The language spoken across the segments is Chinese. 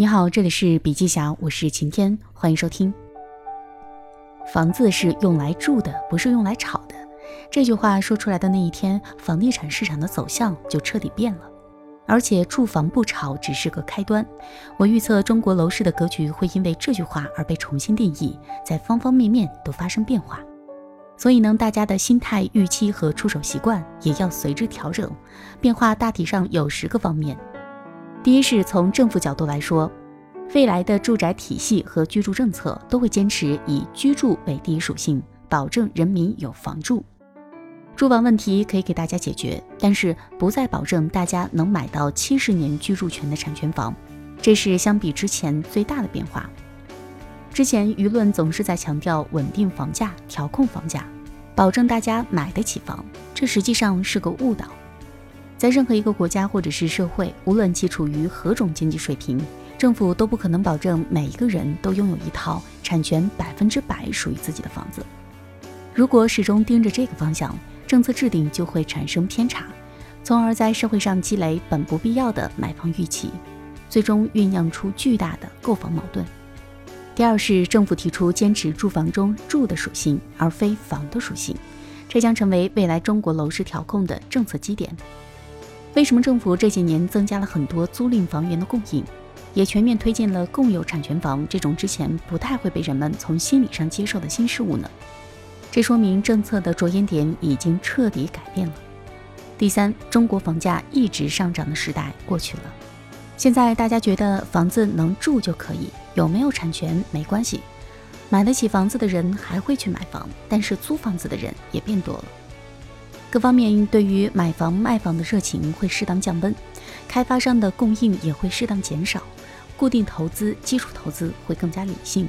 你好，这里是笔记侠，我是晴天，欢迎收听。房子是用来住的，不是用来炒的。这句话说出来的那一天，房地产市场的走向就彻底变了。而且，住房不炒只是个开端。我预测中国楼市的格局会因为这句话而被重新定义，在方方面面都发生变化。所以呢，大家的心态、预期和出手习惯也要随之调整。变化大体上有十个方面。第一是从政府角度来说，未来的住宅体系和居住政策都会坚持以居住为第一属性，保证人民有房住。住房问题可以给大家解决，但是不再保证大家能买到七十年居住权的产权房，这是相比之前最大的变化。之前舆论总是在强调稳定房价、调控房价，保证大家买得起房，这实际上是个误导。在任何一个国家或者是社会，无论其处于何种经济水平，政府都不可能保证每一个人都拥有一套产权百分之百属于自己的房子。如果始终盯着这个方向，政策制定就会产生偏差，从而在社会上积累本不必要的买房预期，最终酝酿出巨大的购房矛盾。第二是政府提出坚持住房中住的属性，而非房的属性，这将成为未来中国楼市调控的政策基点。为什么政府这几年增加了很多租赁房源的供应，也全面推进了共有产权房这种之前不太会被人们从心理上接受的新事物呢？这说明政策的着眼点已经彻底改变了。第三，中国房价一直上涨的时代过去了，现在大家觉得房子能住就可以，有没有产权没关系，买得起房子的人还会去买房，但是租房子的人也变多了。各方面对于买房卖房的热情会适当降温，开发商的供应也会适当减少，固定投资、基础投资会更加理性。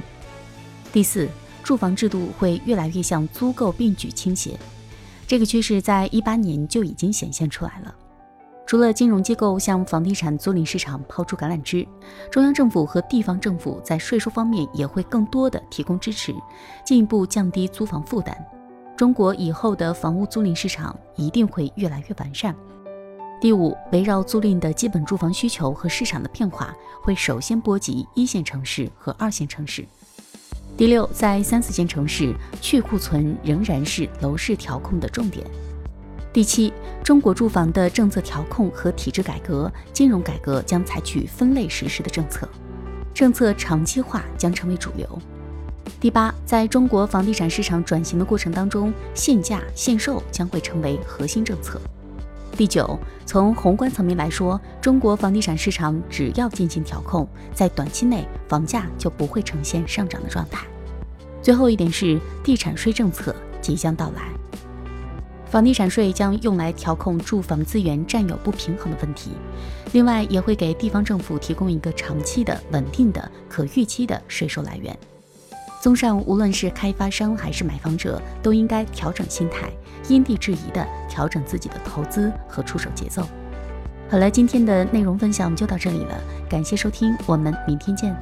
第四，住房制度会越来越向租购并举倾斜，这个趋势在一八年就已经显现出来了。除了金融机构向房地产租赁市场抛出橄榄枝，中央政府和地方政府在税收方面也会更多的提供支持，进一步降低租房负担。中国以后的房屋租赁市场一定会越来越完善。第五，围绕租赁的基本住房需求和市场的变化，会首先波及一线城市和二线城市。第六，在三四线城市去库存仍然是楼市调控的重点。第七，中国住房的政策调控和体制改革、金融改革将采取分类实施的政策，政策长期化将成为主流。第八，在中国房地产市场转型的过程当中，限价限售将会成为核心政策。第九，从宏观层面来说，中国房地产市场只要进行调控，在短期内房价就不会呈现上涨的状态。最后一点是，地产税政策即将到来，房地产税将用来调控住房资源占有不平衡的问题，另外也会给地方政府提供一个长期的、稳定的、可预期的税收来源。综上，无论是开发商还是买房者，都应该调整心态，因地制宜地调整自己的投资和出手节奏。好了，今天的内容分享就到这里了，感谢收听，我们明天见。